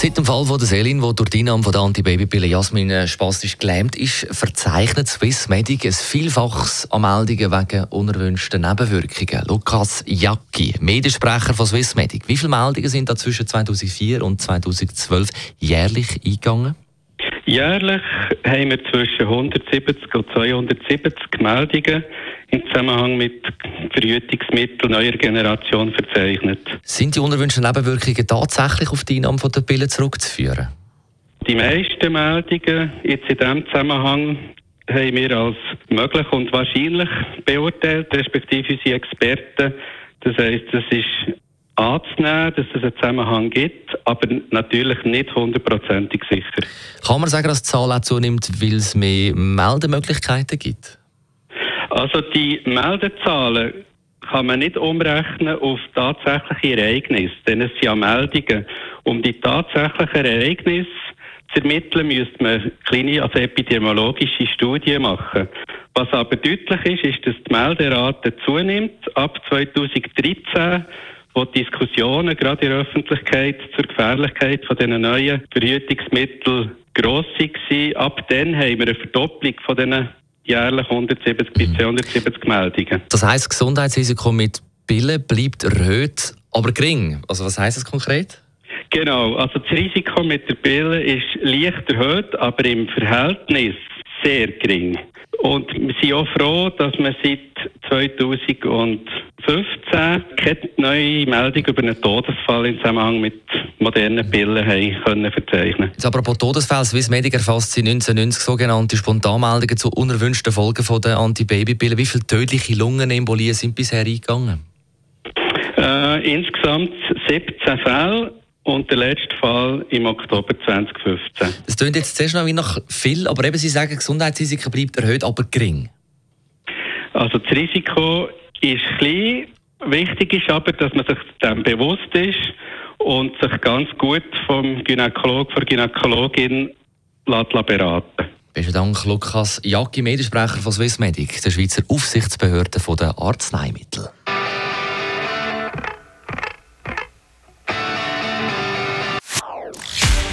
Seit dem Fall von der Selin, wo durch die Einnahme von der Antibabypille Jasmin äh, spastisch gelähmt ist, verzeichnet Swissmedic ein Vielfaches an Meldungen wegen unerwünschter Nebenwirkungen. Lukas Jacki, Mediensprecher von Swissmedic. Wie viele Meldungen sind da zwischen 2004 und 2012 jährlich eingegangen? Jährlich haben wir zwischen 170 und 270 Meldungen im Zusammenhang mit Verhütungsmitteln neuer Generation verzeichnet. Sind die unerwünschten Nebenwirkungen tatsächlich auf die Einnahme der Pille zurückzuführen? Die meisten Meldungen jetzt in diesem Zusammenhang haben wir als möglich und wahrscheinlich beurteilt, respektive unsere Experten. Das heisst, es ist anzunehmen, dass es einen Zusammenhang gibt, aber natürlich nicht hundertprozentig sicher. Kann man sagen, dass die Zahl auch zunimmt, weil es mehr Meldemöglichkeiten gibt? Also die Meldezahlen kann man nicht umrechnen auf tatsächliche Ereignisse, denn es sind ja Meldungen. Um die tatsächlichen Ereignisse zu ermitteln, müsste man kleine, also epidemiologische Studien machen. Was aber deutlich ist, ist, dass die Melderate zunimmt. Ab 2013 wo die Diskussionen gerade in der Öffentlichkeit zur Gefährlichkeit von diesen neuen Verhütungsmitteln gross waren. Ab dann haben wir eine Verdopplung von diesen jährlich 170 bis 270 Meldungen. Das heisst, das Gesundheitsrisiko mit Pillen bleibt erhöht, aber gering. Also was heisst das konkret? Genau, also das Risiko mit der Pille ist leicht erhöht, aber im Verhältnis sehr gering. Und wir sind auch froh, dass wir seit 2015 keine neue Meldung über einen Todesfall im Zusammenhang mit modernen Pillen haben können verzeichnen. Jetzt apropos Todesfall, Swiss Medic erfasst sie 1990 sogenannte Spontanmeldungen zu unerwünschten Folgen von der Antibabypille. Wie viele tödliche Lungenembolien sind bisher eingegangen? Äh, insgesamt 17 Fälle und der letzte Fall im Oktober 2015. Das klingt jetzt zuerst noch wie nach viel, aber eben Sie sagen, Gesundheitsrisiko bleibt erhöht, aber gering. Also das Risiko ist klein. Wichtig ist aber, dass man sich dem bewusst ist und sich ganz gut vom Gynäkolog, von Gynäkologin beraten Besten Dank, Lukas Jacki, Mediensprecher von Swissmedic, der Schweizer Aufsichtsbehörde der Arzneimittel.